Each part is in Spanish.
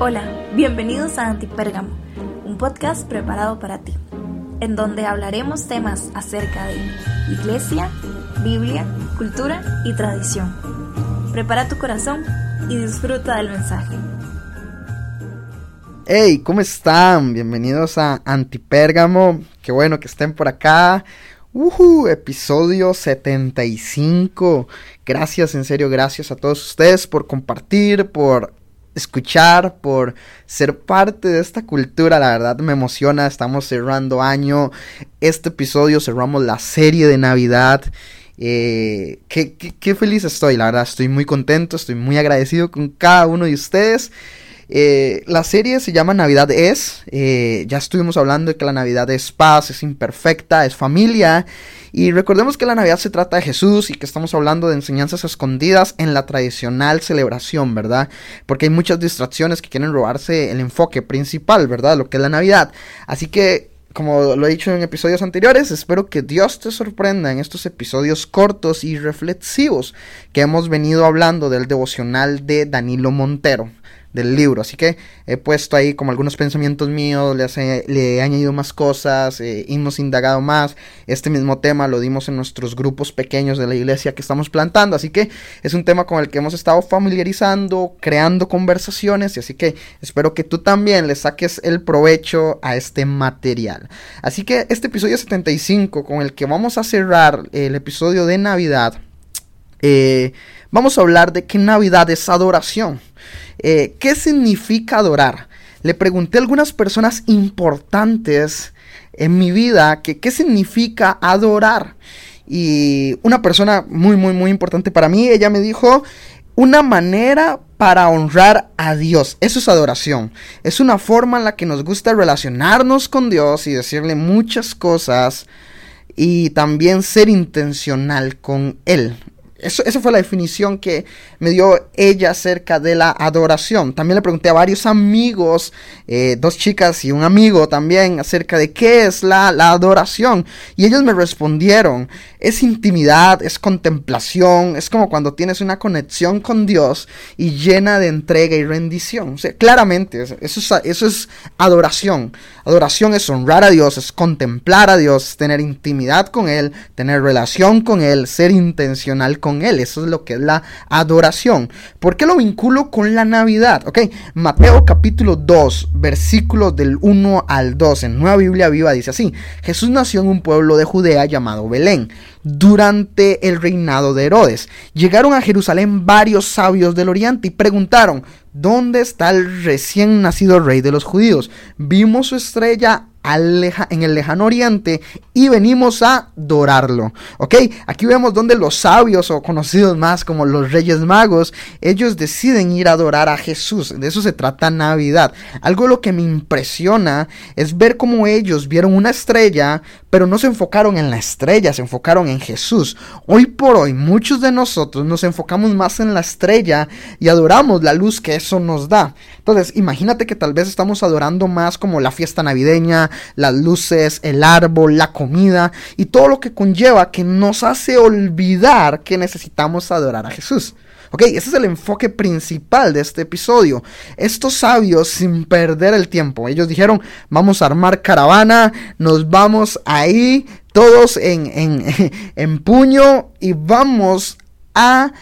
Hola, bienvenidos a Antipérgamo, un podcast preparado para ti, en donde hablaremos temas acerca de iglesia, Biblia, cultura y tradición. Prepara tu corazón y disfruta del mensaje. Hey, ¿cómo están? Bienvenidos a Antipérgamo. Qué bueno que estén por acá. Uh, episodio 75. Gracias, en serio, gracias a todos ustedes por compartir, por escuchar, por ser parte de esta cultura. La verdad me emociona. Estamos cerrando año. Este episodio cerramos la serie de Navidad. Eh, qué, qué, feliz estoy, la verdad. Estoy muy contento, estoy muy agradecido con cada uno de ustedes. Eh, la serie se llama Navidad es. Eh, ya estuvimos hablando de que la Navidad es paz, es imperfecta, es familia. Y recordemos que la Navidad se trata de Jesús y que estamos hablando de enseñanzas escondidas en la tradicional celebración, ¿verdad? Porque hay muchas distracciones que quieren robarse el enfoque principal, ¿verdad? Lo que es la Navidad. Así que como lo he dicho en episodios anteriores, espero que Dios te sorprenda en estos episodios cortos y reflexivos que hemos venido hablando del devocional de Danilo Montero del libro. Así que he puesto ahí como algunos pensamientos míos, le, le he añadido más cosas, eh, hemos indagado más. Este mismo tema lo dimos en nuestros grupos pequeños de la iglesia que estamos plantando. Así que es un tema con el que hemos estado familiarizando, creando conversaciones. Y así que espero que tú también le saques el provecho a este material. Así que este episodio 75 con el que vamos a cerrar el episodio de Navidad. Eh, vamos a hablar de que Navidad es adoración. Eh, ¿Qué significa adorar? Le pregunté a algunas personas importantes en mi vida que qué significa adorar. Y una persona muy, muy, muy importante para mí, ella me dijo, una manera para honrar a Dios. Eso es adoración. Es una forma en la que nos gusta relacionarnos con Dios y decirle muchas cosas y también ser intencional con Él. Eso, esa fue la definición que me dio ella acerca de la adoración. También le pregunté a varios amigos, eh, dos chicas y un amigo también, acerca de qué es la, la, adoración. Y ellos me respondieron, es intimidad, es contemplación, es como cuando tienes una conexión con Dios y llena de entrega y rendición. Claramente, eso es, eso es adoración. Adoración es honrar a Dios, es contemplar a Dios, tener intimidad con Él, tener relación con Él, ser intencional con él. Eso es lo que es la adoración. ¿Por qué lo vinculo con la Navidad? Ok, Mateo capítulo 2, versículos del 1 al 2, en Nueva Biblia Viva dice así, Jesús nació en un pueblo de Judea llamado Belén durante el reinado de Herodes. Llegaron a Jerusalén varios sabios del oriente y preguntaron, ¿dónde está el recién nacido rey de los judíos? Vimos su estrella en el lejano oriente y venimos a adorarlo. ¿Ok? Aquí vemos donde los sabios o conocidos más como los reyes magos, ellos deciden ir a adorar a Jesús. De eso se trata Navidad. Algo lo que me impresiona es ver cómo ellos vieron una estrella, pero no se enfocaron en la estrella, se enfocaron en Jesús. Hoy por hoy muchos de nosotros nos enfocamos más en la estrella y adoramos la luz que eso nos da. Entonces, imagínate que tal vez estamos adorando más como la fiesta navideña, las luces, el árbol, la comida y todo lo que conlleva que nos hace olvidar que necesitamos adorar a Jesús. Ok, ese es el enfoque principal de este episodio. Estos sabios, sin perder el tiempo, ellos dijeron, vamos a armar caravana, nos vamos ahí todos en, en, en puño y vamos a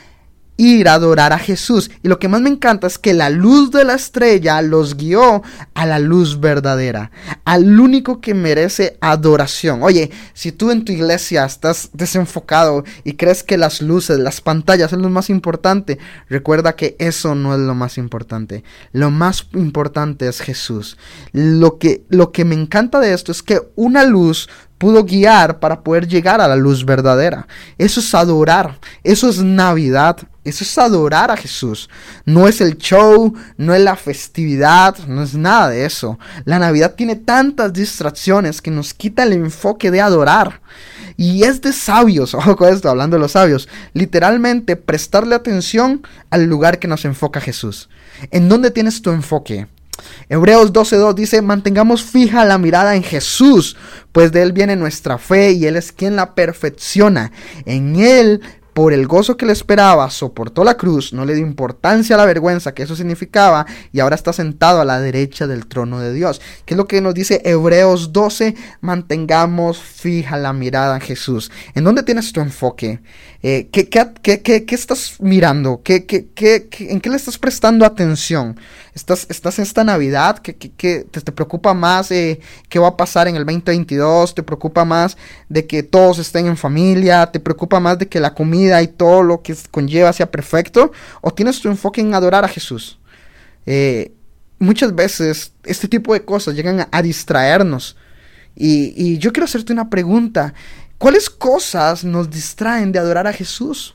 ir a adorar a Jesús. Y lo que más me encanta es que la luz de la estrella los guió a la luz verdadera, al único que merece adoración. Oye, si tú en tu iglesia estás desenfocado y crees que las luces, las pantallas son lo más importante, recuerda que eso no es lo más importante. Lo más importante es Jesús. Lo que, lo que me encanta de esto es que una luz pudo guiar para poder llegar a la luz verdadera. Eso es adorar, eso es Navidad, eso es adorar a Jesús. No es el show, no es la festividad, no es nada de eso. La Navidad tiene tantas distracciones que nos quita el enfoque de adorar. Y es de sabios, ojo con esto, hablando de los sabios, literalmente prestarle atención al lugar que nos enfoca Jesús. ¿En dónde tienes tu enfoque? Hebreos 12.2 dice, mantengamos fija la mirada en Jesús, pues de Él viene nuestra fe y Él es quien la perfecciona. En Él por el gozo que le esperaba, soportó la cruz, no le dio importancia a la vergüenza que eso significaba y ahora está sentado a la derecha del trono de Dios. ¿Qué es lo que nos dice Hebreos 12? Mantengamos fija la mirada en Jesús. ¿En dónde tienes tu enfoque? Eh, ¿qué, qué, qué, estás mirando? ¿Qué, en qué le estás prestando atención? ¿Estás, estás esta Navidad? ¿Qué, te, te, preocupa más eh, qué va a pasar en el 2022? ¿Te preocupa más de que todos estén en familia? ¿Te preocupa más de que la comida y todo lo que conlleva sea perfecto? ¿O tienes tu enfoque en adorar a Jesús? Eh, muchas veces este tipo de cosas llegan a, distraernos. Y, y yo quiero hacerte una pregunta. ¿Cuáles cosas nos distraen de adorar a Jesús?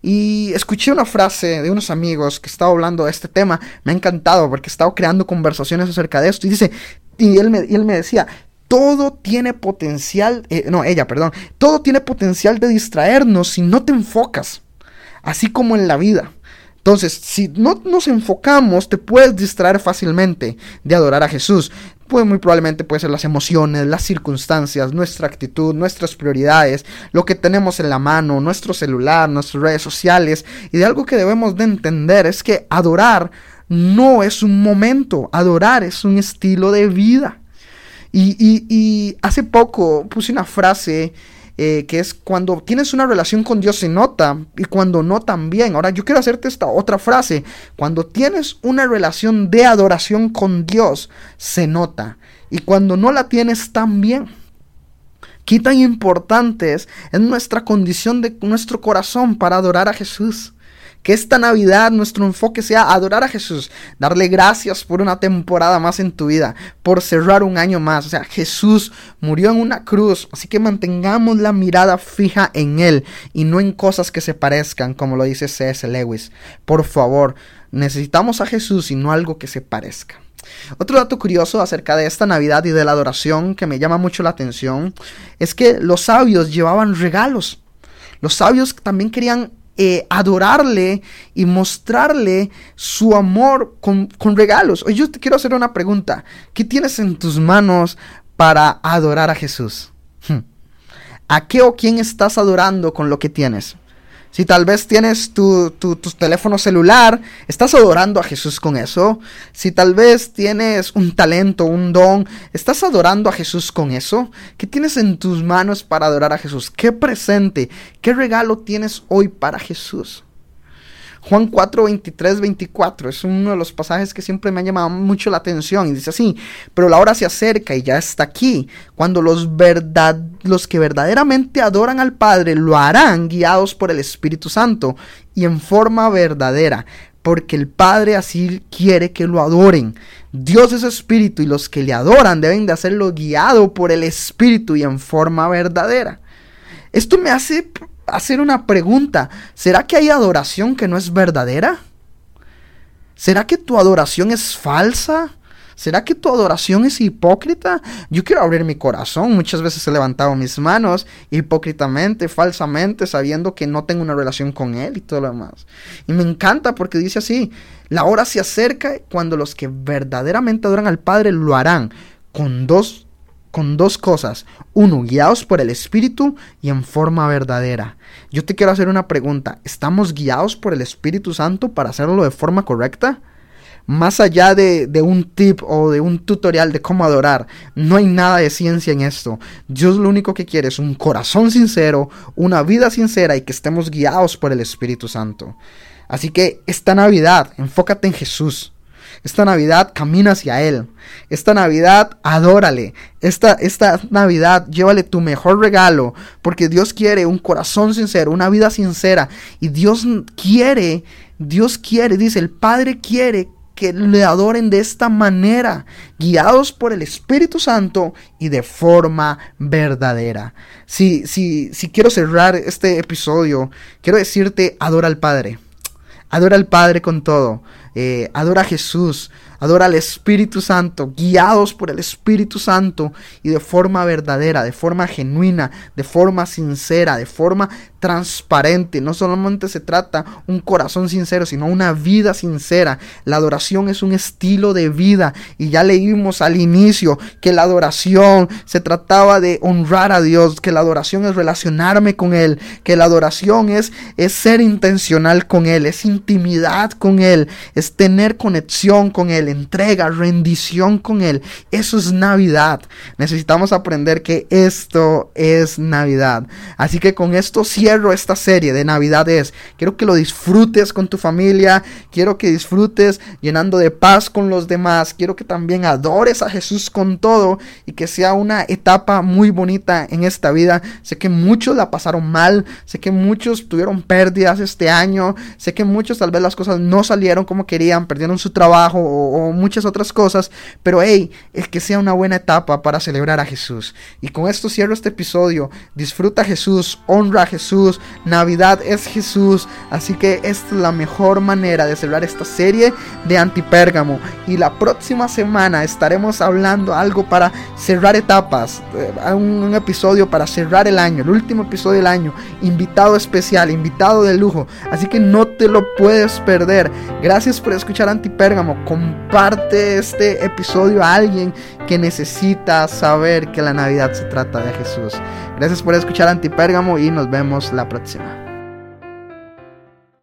Y escuché una frase de unos amigos que estaba hablando de este tema. Me ha encantado porque he estado creando conversaciones acerca de esto. Y dice, y él me, él me decía, todo tiene potencial, eh, no, ella, perdón, todo tiene potencial de distraernos si no te enfocas. Así como en la vida. Entonces, si no nos enfocamos, te puedes distraer fácilmente de adorar a Jesús pues muy probablemente puede ser las emociones, las circunstancias, nuestra actitud, nuestras prioridades, lo que tenemos en la mano, nuestro celular, nuestras redes sociales. Y de algo que debemos de entender es que adorar no es un momento, adorar es un estilo de vida. Y, hace poco puse una frase eh, que es cuando tienes una relación con Dios se nota y cuando no también. Ahora yo quiero hacerte esta otra frase. Cuando tienes una relación de adoración con Dios se nota y cuando no la tienes también. Qué tan importante es nuestra condición de nuestro corazón para adorar a Jesús. Que esta Navidad nuestro enfoque sea adorar a Jesús, darle gracias por una temporada más en tu vida, por cerrar un año más. O sea, Jesús murió en una cruz, así que mantengamos la mirada fija en Él y no en cosas que se parezcan, como lo dice C.S. Lewis. Por favor, necesitamos a Jesús y no algo que se parezca. Otro dato curioso acerca de esta Navidad y de la adoración que me llama mucho la atención es que los sabios llevaban regalos. Los sabios también querían eh, adorarle y mostrarle su amor con, regalos. Hoy yo te quiero hacer una pregunta. ¿Qué tienes en tus manos para adorar a Jesús? Hmm. ¿A qué o quién estás adorando con lo que tienes? Si tal vez tienes tu, teléfono celular, estás adorando a Jesús con eso. Si tal vez tienes un talento, un don, estás adorando a Jesús con eso. ¿Qué tienes en tus manos para adorar a Jesús? ¿Qué presente, qué regalo tienes hoy para Jesús? Juan 4, 23, 24 es uno de los pasajes que siempre me ha llamado mucho la atención y dice así, pero la hora se acerca y ya está aquí, cuando los, verdad, los que verdaderamente adoran al Padre lo harán guiados por el Espíritu Santo y en forma verdadera, porque el Padre así quiere que lo adoren. Dios es espíritu y los que le adoran deben de hacerlo guiado por el Espíritu y en forma verdadera. Esto me hace hacer una pregunta. ¿Será que hay adoración que no es verdadera? ¿Será que tu adoración es falsa? ¿Será que tu adoración es hipócrita? Yo quiero abrir mi corazón. Muchas veces he levantado mis manos hipócritamente, falsamente, sabiendo que no tengo una relación con Él y todo lo demás. Y me encanta porque dice así, la hora se acerca cuando los que verdaderamente adoran al Padre lo harán con dos con dos cosas. Uno, guiados por el Espíritu y en forma verdadera. Yo te quiero hacer una pregunta. ¿Estamos guiados por el Espíritu Santo para hacerlo de forma correcta? Más allá de, un tip o de un tutorial de cómo adorar, no hay nada de ciencia en esto. Dios lo único que quiere es un corazón sincero, una vida sincera y que estemos guiados por el Espíritu Santo. Así que esta Navidad, enfócate en Jesús. Esta Navidad camina hacia Él. Esta Navidad adórale. Esta, esta Navidad llévale tu mejor regalo. Porque Dios quiere un corazón sincero, una vida sincera. Y Dios quiere, Dios quiere, dice, el Padre quiere que le adoren de esta manera, guiados por el Espíritu Santo y de forma verdadera. Si, si, si quiero cerrar este episodio, quiero decirte, adora al Padre. Adora al Padre con todo. Eh, adora a Jesús. adora al Espíritu Santo, guiados por el Espíritu Santo y de forma verdadera, de forma genuina, de forma sincera, de forma transparente. No solamente se trata un corazón sincero, sino una vida sincera. La adoración es un estilo de vida y ya leímos al inicio que la adoración se trataba de honrar a Dios, que la adoración es relacionarme con Él, que la adoración es, es ser intencional con Él, es intimidad con Él, es tener conexión con Él, entrega, rendición con Él. Eso es Navidad. Necesitamos aprender que esto es Navidad. Así que con esto cierro esta serie de Navidades. Quiero que lo disfrutes con tu familia, quiero que disfrutes llenando de paz con los demás, quiero que también adores a Jesús con todo y que sea una etapa muy bonita en esta vida. Sé que muchos la pasaron mal, sé que muchos tuvieron pérdidas este año, sé que muchos tal vez las cosas no salieron como querían, perdieron su trabajo o, muchas otras cosas, pero hey, es que sea una buena etapa para celebrar a Jesús. Y con esto cierro este episodio. Disfruta a Jesús, honra a Jesús. Navidad es Jesús, así que esta es la mejor manera de celebrar esta serie de Antipérgamo. Y la próxima semana estaremos hablando algo para cerrar etapas, eh, un, un episodio para cerrar el año, el último episodio del año, invitado especial, invitado de lujo, así que no te lo puedes perder. Gracias por escuchar Antipérgamo, comparte este episodio a alguien que necesita saber que la Navidad se trata de Jesús. Gracias por escuchar Antipérgamo y nos vemos la próxima.